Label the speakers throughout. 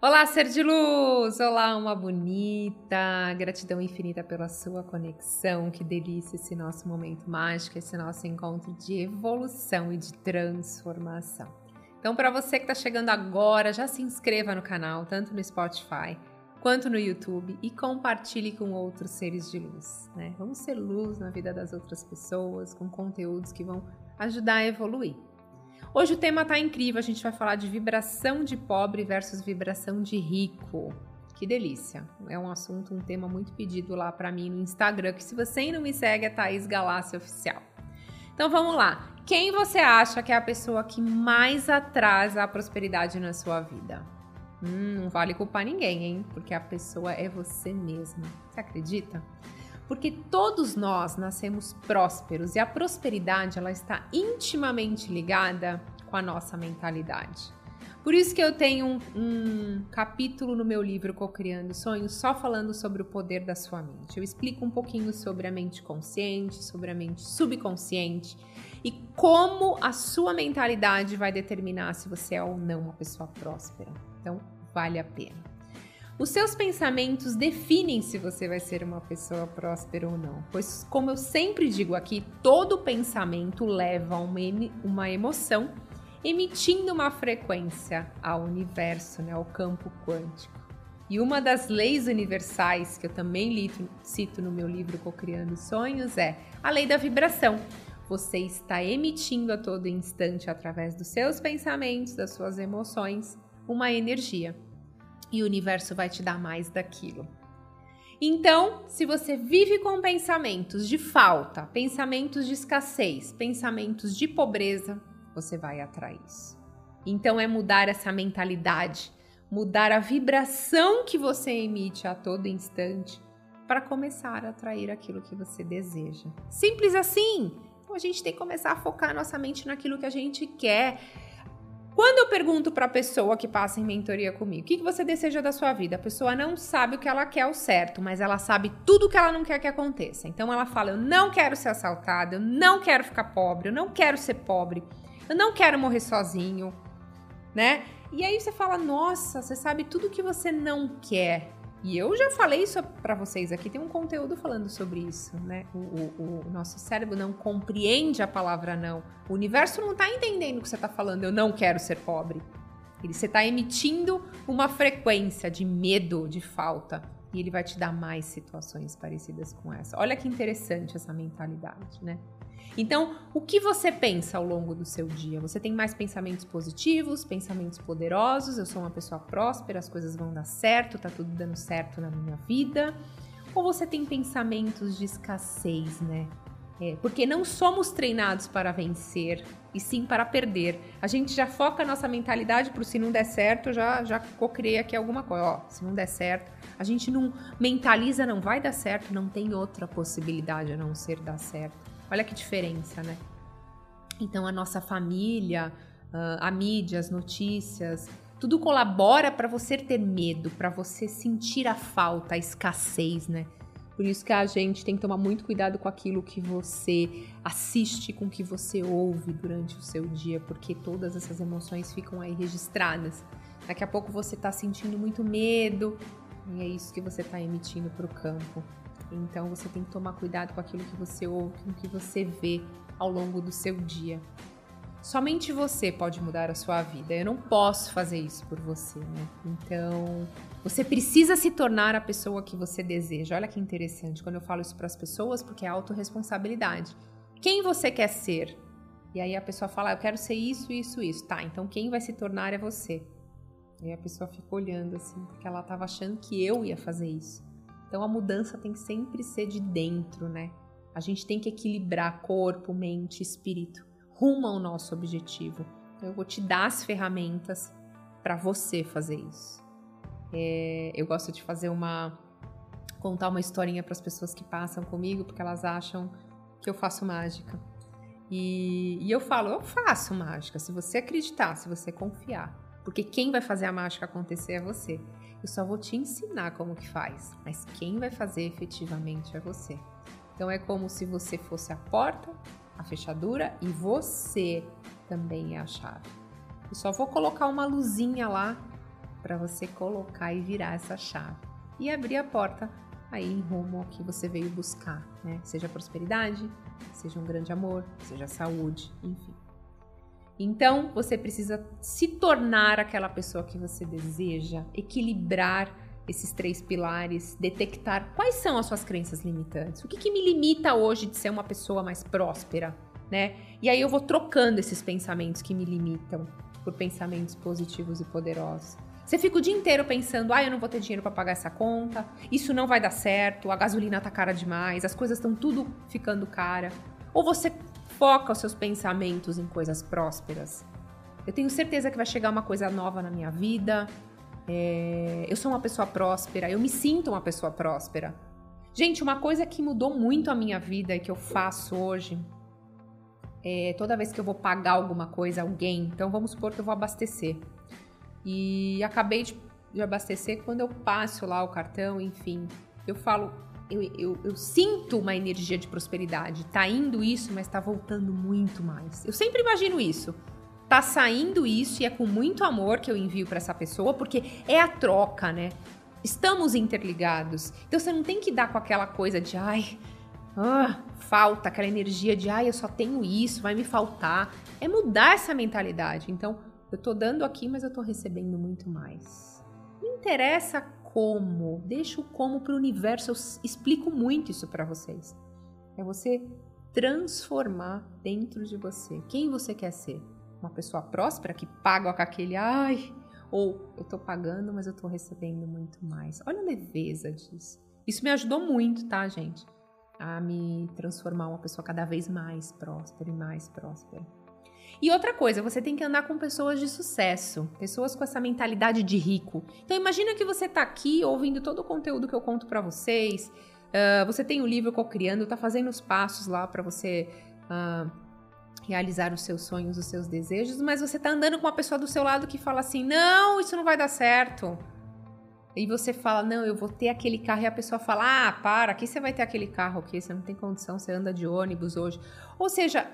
Speaker 1: Olá, ser de luz! Olá, uma bonita! Gratidão infinita pela sua conexão. Que delícia esse nosso momento mágico, esse nosso encontro de evolução e de transformação. Então, para você que está chegando agora, já se inscreva no canal, tanto no Spotify quanto no YouTube e compartilhe com outros seres de luz. Né? Vamos ser luz na vida das outras pessoas, com conteúdos que vão ajudar a evoluir. Hoje o tema tá incrível, a gente vai falar de vibração de pobre versus vibração de rico. Que delícia. É um assunto, um tema muito pedido lá para mim no Instagram, que se você ainda não me segue é Thaís Galácia Oficial. Então vamos lá. Quem você acha que é a pessoa que mais atrasa a prosperidade na sua vida? Hum, não vale culpar ninguém, hein? Porque a pessoa é você mesma. Você acredita? Porque todos nós nascemos prósperos e a prosperidade ela está intimamente ligada com a nossa mentalidade. Por isso que eu tenho um, um capítulo no meu livro Co-criando Sonhos só falando sobre o poder da sua mente. Eu explico um pouquinho sobre a mente consciente, sobre a mente subconsciente e como a sua mentalidade vai determinar se você é ou não uma pessoa próspera. Então, vale a pena. Os seus pensamentos definem se você vai ser uma pessoa próspera ou não, pois, como eu sempre digo aqui, todo pensamento leva uma, uma emoção, emitindo uma frequência ao universo, né, ao campo quântico. E uma das leis universais que eu também lito, cito no meu livro Co-Criando Sonhos é a lei da vibração. Você está emitindo a todo instante, através dos seus pensamentos, das suas emoções, uma energia e o universo vai te dar mais daquilo. Então, se você vive com pensamentos de falta, pensamentos de escassez, pensamentos de pobreza, você vai atrair isso. Então, é mudar essa mentalidade, mudar a vibração que você emite a todo instante para começar a atrair aquilo que você deseja. Simples assim! Então, a gente tem que começar a focar nossa mente naquilo que a gente quer quando eu pergunto para a pessoa que passa em mentoria comigo, o que, que você deseja da sua vida? A pessoa não sabe o que ela quer ao certo, mas ela sabe tudo o que ela não quer que aconteça. Então ela fala: Eu não quero ser assaltada, eu não quero ficar pobre, eu não quero ser pobre, eu não quero morrer sozinho, né? E aí você fala: Nossa, você sabe tudo o que você não quer. E eu já falei isso para vocês aqui, tem um conteúdo falando sobre isso, né? O, o, o, nosso cérebro não compreende a palavra não. O universo não está entendendo o que você está falando, eu não quero ser pobre. Ele, você está emitindo uma frequência de medo, de falta. E ele vai te dar mais situações parecidas com essa. Olha que interessante essa mentalidade, né? Então, o que você pensa ao longo do seu dia? Você tem mais pensamentos positivos, pensamentos poderosos? Eu sou uma pessoa próspera, as coisas vão dar certo, tá tudo dando certo na minha vida? Ou você tem pensamentos de escassez, né? É, porque não somos treinados para vencer, e sim para perder. A gente já foca a nossa mentalidade para se não der certo, já já cocriei aqui alguma coisa. Ó, se não der certo, a gente não mentaliza, não vai dar certo, não tem outra possibilidade a não ser dar certo. Olha que diferença, né? Então, a nossa família, ah, a mídia, as notícias, tudo colabora para você ter medo, para você sentir a falta, a escassez, né? Por isso que a gente tem que tomar muito cuidado com aquilo que você assiste, com que você ouve durante o seu dia, porque todas essas emoções ficam aí registradas. Daqui a pouco você está sentindo muito medo e é isso que você está emitindo para o campo. Então você tem que tomar cuidado com aquilo que você ouve, com o que você vê ao longo do seu dia. Somente você pode mudar a sua vida. Eu não posso fazer isso por você, né? Então, você precisa se tornar a pessoa que você deseja. Olha que interessante quando eu falo isso para as pessoas, porque é autorresponsabilidade. Quem você quer ser? E aí a pessoa fala, ah, eu quero ser isso, isso, isso. Tá, então quem vai se tornar é você. E a pessoa fica olhando assim, porque ela estava achando que eu ia fazer isso. Então a mudança tem que sempre ser de dentro, né? A gente tem que equilibrar corpo, mente, espírito, rumo ao nosso objetivo. Então, eu vou te dar as ferramentas para você fazer isso. É, eu gosto de fazer uma contar uma historinha para as pessoas que passam comigo, porque elas acham que eu faço mágica. E, e eu falo, eu faço mágica, se você acreditar, se você confiar. Porque quem vai fazer a mágica acontecer é você. Eu só vou te ensinar como que faz, mas quem vai fazer efetivamente é você. Então é como se você fosse a porta, a fechadura e você também é a chave. Eu só vou colocar uma luzinha lá para você colocar e virar essa chave e abrir a porta aí em rumo ao que você veio buscar, né? Seja prosperidade, seja um grande amor, seja saúde, enfim. Então, você precisa se tornar aquela pessoa que você deseja, equilibrar esses três pilares, detectar quais são as suas crenças limitantes. O que, que me limita hoje de ser uma pessoa mais próspera, né? E aí eu vou trocando esses pensamentos que me limitam por pensamentos positivos e poderosos. Você fica o dia inteiro pensando: ah, eu não vou ter dinheiro para pagar essa conta, isso não vai dar certo, a gasolina tá cara demais, as coisas estão tudo ficando cara. Ou você foca os seus pensamentos em coisas prósperas. Eu tenho certeza que vai chegar uma coisa nova na minha vida. É... eu sou uma pessoa próspera, eu me sinto uma pessoa próspera. Gente, uma coisa que mudou muito a minha vida e que eu faço hoje é toda vez que eu vou pagar alguma coisa a alguém, então vamos supor que eu vou abastecer. E acabei de, de abastecer quando eu passo lá o cartão, enfim. Eu falo, eu, eu, eu, sinto uma energia de prosperidade. Tá indo isso, mas tá voltando muito mais. Eu sempre imagino isso. Tá saindo isso e é com muito amor que eu envio para essa pessoa, porque é a troca, né? Estamos interligados. Então você não tem que dar com aquela coisa de ai, ah, falta, aquela energia de ai, eu só tenho isso, vai me faltar. É mudar essa mentalidade. Então, eu tô dando aqui, mas eu tô recebendo muito mais. Não interessa como, deixa o como para o universo. Eu explico muito isso para vocês. É você transformar dentro de você quem você quer ser. Uma pessoa próspera que paga com aquele ai, ou eu tô pagando, mas eu tô recebendo muito mais. Olha a leveza disso. Isso me ajudou muito, tá, gente? A me transformar uma pessoa cada vez mais próspera e mais próspera. E outra coisa, você tem que andar com pessoas de sucesso, pessoas com essa mentalidade de rico. Então imagina que você está aqui ouvindo todo o conteúdo que eu conto para vocês. Uh, você tem o um livro Cocriando, está fazendo os passos lá para você uh, realizar os seus sonhos, os seus desejos, mas você está andando com uma pessoa do seu lado que fala assim: não, isso não vai dar certo. E você fala, não, eu vou ter aquele carro, e a pessoa fala, ah, para, aqui você vai ter aquele carro, aqui você não tem condição, você anda de ônibus hoje. Ou seja,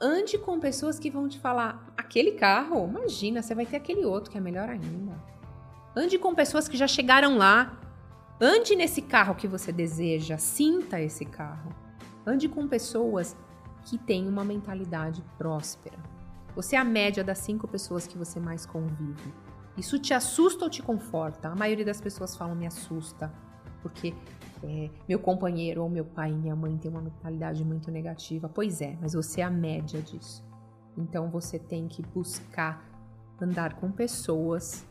Speaker 1: ande com pessoas que vão te falar: aquele carro, imagina, você vai ter aquele outro que é melhor ainda. Ande com pessoas que já chegaram lá. Ande nesse carro que você deseja, sinta esse carro. Ande com pessoas que têm uma mentalidade próspera. Você é a média das cinco pessoas que você mais convive. Isso te assusta ou te conforta? A maioria das pessoas falam me assusta, porque é, meu companheiro ou meu pai e minha mãe têm uma mentalidade muito negativa. Pois é, mas você é a média disso. Então você tem que buscar andar com pessoas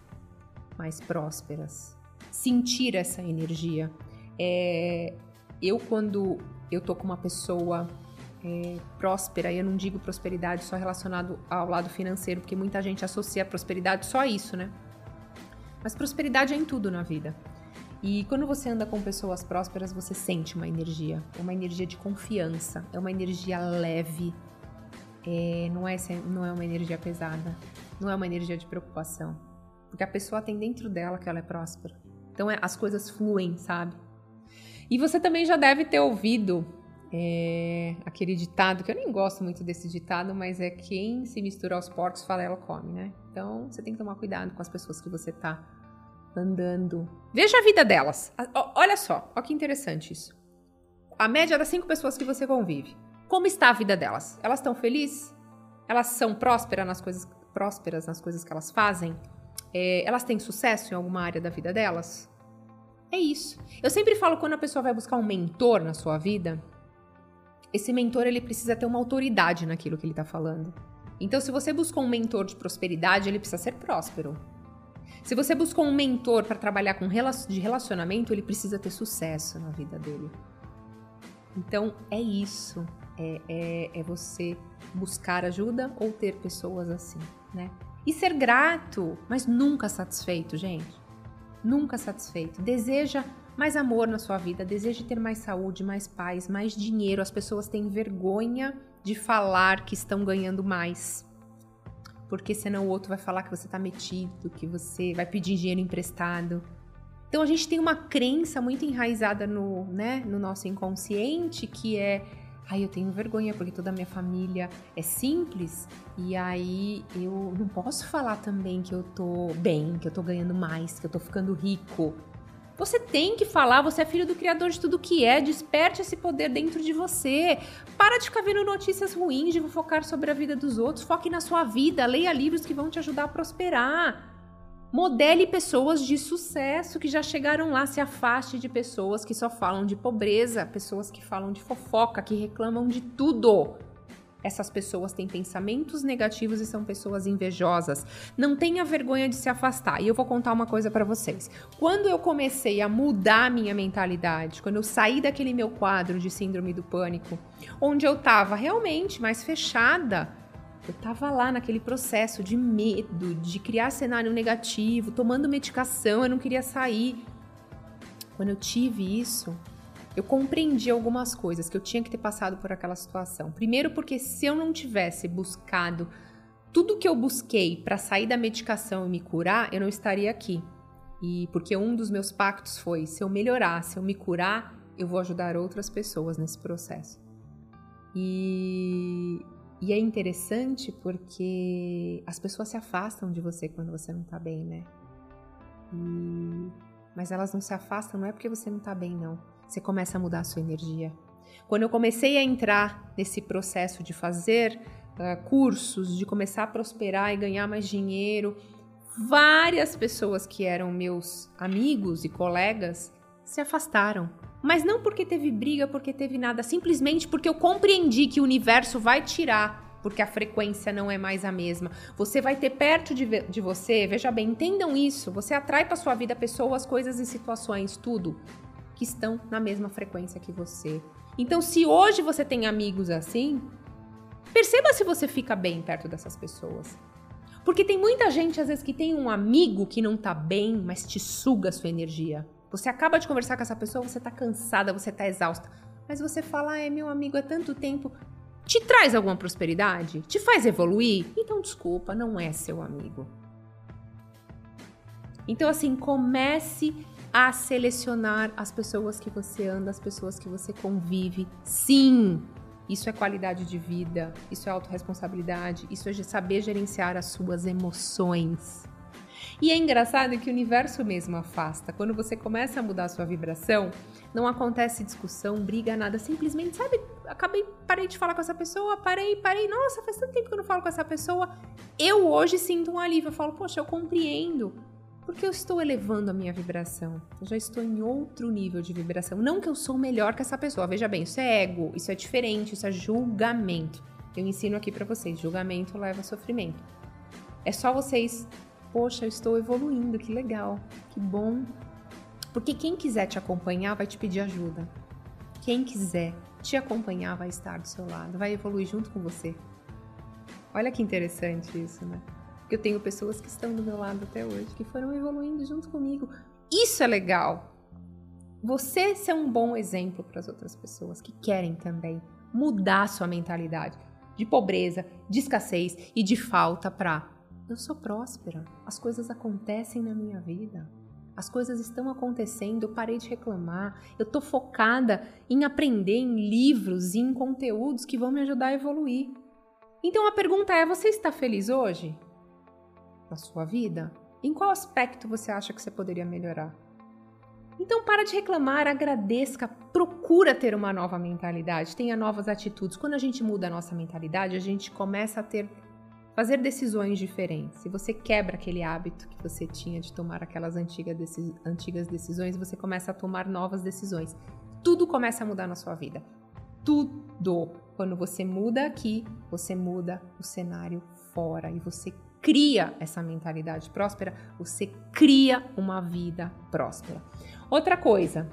Speaker 1: mais prósperas, sentir essa energia. É, eu quando eu tô com uma pessoa é, próspera, e eu não digo prosperidade só relacionado ao lado financeiro, porque muita gente associa prosperidade só a isso, né? Mas prosperidade é em tudo na vida. E quando você anda com pessoas prósperas, você sente uma energia. Uma energia de confiança, é uma energia leve. É, não, é, não é uma energia pesada, não é uma energia de preocupação. Porque a pessoa tem dentro dela que ela é próspera. Então é, as coisas fluem, sabe? E você também já deve ter ouvido é, aquele ditado, que eu nem gosto muito desse ditado, mas é quem se mistura aos porcos, fala ela come, né? Então você tem que tomar cuidado com as pessoas que você tá andando. Veja a vida delas. Olha só, olha que interessante isso. A média das cinco pessoas que você convive. Como está a vida delas? Elas estão felizes? Elas são prósperas nas coisas, prósperas nas coisas que elas fazem? É, elas têm sucesso em alguma área da vida delas? É isso. Eu sempre falo quando a pessoa vai buscar um mentor na sua vida, esse mentor ele precisa ter uma autoridade naquilo que ele está falando. Então, se você busca um mentor de prosperidade, ele precisa ser próspero. Se você buscou um mentor para trabalhar com de relacionamento, ele precisa ter sucesso na vida dele. Então é isso. É, é, é você buscar ajuda ou ter pessoas assim, né? E ser grato, mas nunca satisfeito, gente. Nunca satisfeito. Deseja mais amor na sua vida, deseja ter mais saúde, mais paz, mais dinheiro. As pessoas têm vergonha de falar que estão ganhando mais porque senão o outro vai falar que você tá metido, que você vai pedir dinheiro emprestado. Então a gente tem uma crença muito enraizada no, né, no nosso inconsciente que é Ai, eu tenho vergonha porque toda a minha família é simples e aí eu não posso falar também que eu tô bem, que eu tô ganhando mais, que eu tô ficando rico. Você tem que falar, você é filho do Criador de tudo que é, desperte esse poder dentro de você. Para de ficar vendo notícias ruins, de focar sobre a vida dos outros, foque na sua vida, leia livros que vão te ajudar a prosperar. Modele pessoas de sucesso que já chegaram lá, se afaste de pessoas que só falam de pobreza, pessoas que falam de fofoca, que reclamam de tudo. Essas pessoas têm pensamentos negativos e são pessoas invejosas. Não tenha vergonha de se afastar. E eu vou contar uma coisa para vocês. Quando eu comecei a mudar minha mentalidade, quando eu saí daquele meu quadro de síndrome do pânico, onde eu tava realmente mais fechada eu tava lá naquele processo de medo, de criar cenário negativo, tomando medicação, eu não queria sair. Quando eu tive isso, eu compreendi algumas coisas que eu tinha que ter passado por aquela situação. Primeiro, porque se eu não tivesse buscado tudo que eu busquei para sair da medicação e me curar, eu não estaria aqui. E porque um dos meus pactos foi: se eu melhorar, se eu me curar, eu vou ajudar outras pessoas nesse processo. E e é interessante porque as pessoas se afastam de você quando você não tá bem, né? E... Mas elas não se afastam, não é porque você não tá bem, não. Você começa a mudar a sua energia. Quando eu comecei a entrar nesse processo de fazer uh, cursos, de começar a prosperar e ganhar mais dinheiro, várias pessoas que eram meus amigos e colegas se afastaram. Mas não porque teve briga, porque teve nada, simplesmente porque eu compreendi que o universo vai tirar, porque a frequência não é mais a mesma. Você vai ter perto de, de você, veja bem, entendam isso. Você atrai para sua vida pessoas, coisas e situações, tudo que estão na mesma frequência que você. Então, se hoje você tem amigos assim, perceba se você fica bem perto dessas pessoas. Porque tem muita gente, às vezes, que tem um amigo que não tá bem, mas te suga a sua energia. Você acaba de conversar com essa pessoa, você tá cansada, você tá exausta. Mas você fala, ah, é meu amigo há tanto tempo. Te traz alguma prosperidade? Te faz evoluir? Então, desculpa, não é seu amigo. Então, assim, comece a selecionar as pessoas que você anda, as pessoas que você convive. Sim, isso é qualidade de vida, isso é autorresponsabilidade, isso é saber gerenciar as suas emoções. E é engraçado que o universo mesmo afasta. Quando você começa a mudar a sua vibração, não acontece discussão, briga, nada. Simplesmente, sabe, acabei, parei de falar com essa pessoa, parei, parei. Nossa, faz tanto tempo que eu não falo com essa pessoa. Eu hoje sinto um alívio. Eu falo, poxa, eu compreendo. Porque eu estou elevando a minha vibração. Eu já estou em outro nível de vibração. Não que eu sou melhor que essa pessoa. Veja bem, isso é ego, isso é diferente, isso é julgamento. Eu ensino aqui para vocês: julgamento leva a sofrimento. É só vocês poxa, eu estou evoluindo, que legal, que bom. Porque quem quiser te acompanhar vai te pedir ajuda. Quem quiser te acompanhar vai estar do seu lado, vai evoluir junto com você. Olha que interessante isso, né? Porque eu tenho pessoas que estão do meu lado até hoje, que foram evoluindo junto comigo. Isso é legal. Você ser um bom exemplo para as outras pessoas que querem também mudar sua mentalidade de pobreza, de escassez e de falta para eu sou próspera. As coisas acontecem na minha vida. As coisas estão acontecendo, eu parei de reclamar. Eu tô focada em aprender em livros e em conteúdos que vão me ajudar a evoluir. Então a pergunta é: você está feliz hoje? Na sua vida? Em qual aspecto você acha que você poderia melhorar? Então para de reclamar, agradeça, procura ter uma nova mentalidade, tenha novas atitudes. Quando a gente muda a nossa mentalidade, a gente começa a ter fazer decisões diferentes. Se você quebra aquele hábito que você tinha de tomar aquelas antigas, antigas decisões, você começa a tomar novas decisões. Tudo começa a mudar na sua vida. Tudo. Quando você muda aqui, você muda o cenário fora e você cria essa mentalidade próspera, você cria uma vida próspera. Outra coisa,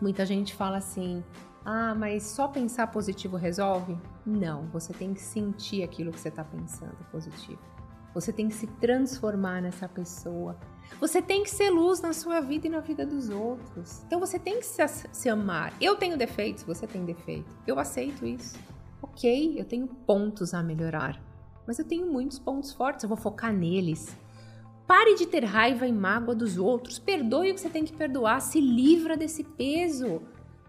Speaker 1: muita gente fala assim: ah, mas só pensar positivo resolve? Não, você tem que sentir aquilo que você está pensando positivo. Você tem que se transformar nessa pessoa. Você tem que ser luz na sua vida e na vida dos outros. Então você tem que se, se amar. Eu tenho defeitos, você tem defeito. Eu aceito isso. Ok, eu tenho pontos a melhorar. Mas eu tenho muitos pontos fortes, eu vou focar neles. Pare de ter raiva e mágoa dos outros. Perdoe o que você tem que perdoar. Se livra desse peso.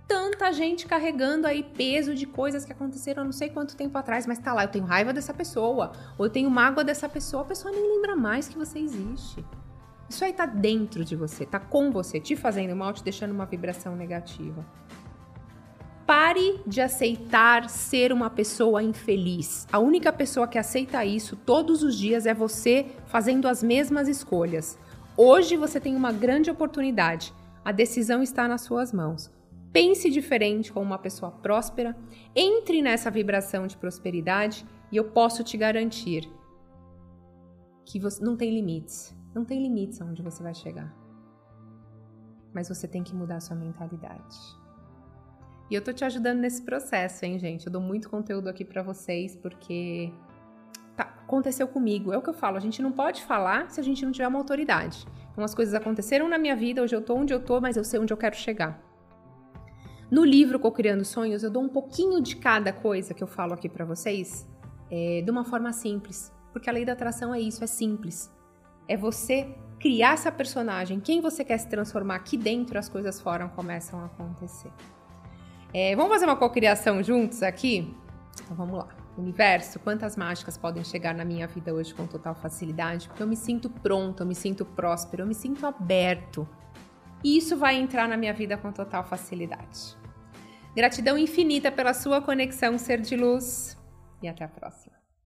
Speaker 1: tanta gente carregando aí peso de coisas que aconteceram não sei quanto tempo atrás, mas tá lá, eu tenho raiva dessa pessoa, ou eu tenho mágoa dessa pessoa, a pessoa nem lembra mais que você existe. Isso aí tá dentro de você, tá com você, te fazendo mal, te deixando uma vibração negativa. Pare de aceitar ser uma pessoa infeliz. A única pessoa que aceita isso todos os dias é você fazendo as mesmas escolhas. Hoje você tem uma grande oportunidade. A decisão está nas suas mãos. Pense diferente como uma pessoa próspera, entre nessa vibração de prosperidade e eu posso te garantir que você não tem limites. Não tem limites aonde você vai chegar. Mas você tem que mudar sua mentalidade. E eu tô te ajudando nesse processo, hein, gente? Eu dou muito conteúdo aqui para vocês porque tá, aconteceu comigo. É o que eu falo, a gente não pode falar se a gente não tiver uma autoridade. Então as coisas aconteceram na minha vida, hoje eu tô onde eu tô, mas eu sei onde eu quero chegar. No livro Co-Criando Sonhos, eu dou um pouquinho de cada coisa que eu falo aqui para vocês é, de uma forma simples. Porque a lei da atração é isso, é simples. É você criar essa personagem, quem você quer se transformar aqui dentro, as coisas fora começam a acontecer. É, vamos fazer uma cocriação juntos aqui? Então vamos lá. Universo, quantas mágicas podem chegar na minha vida hoje com total facilidade? Porque eu me sinto pronto, eu me sinto próspero, eu me sinto aberto. E isso vai entrar na minha vida com total facilidade. Gratidão infinita pela sua conexão, ser de luz. E até a próxima.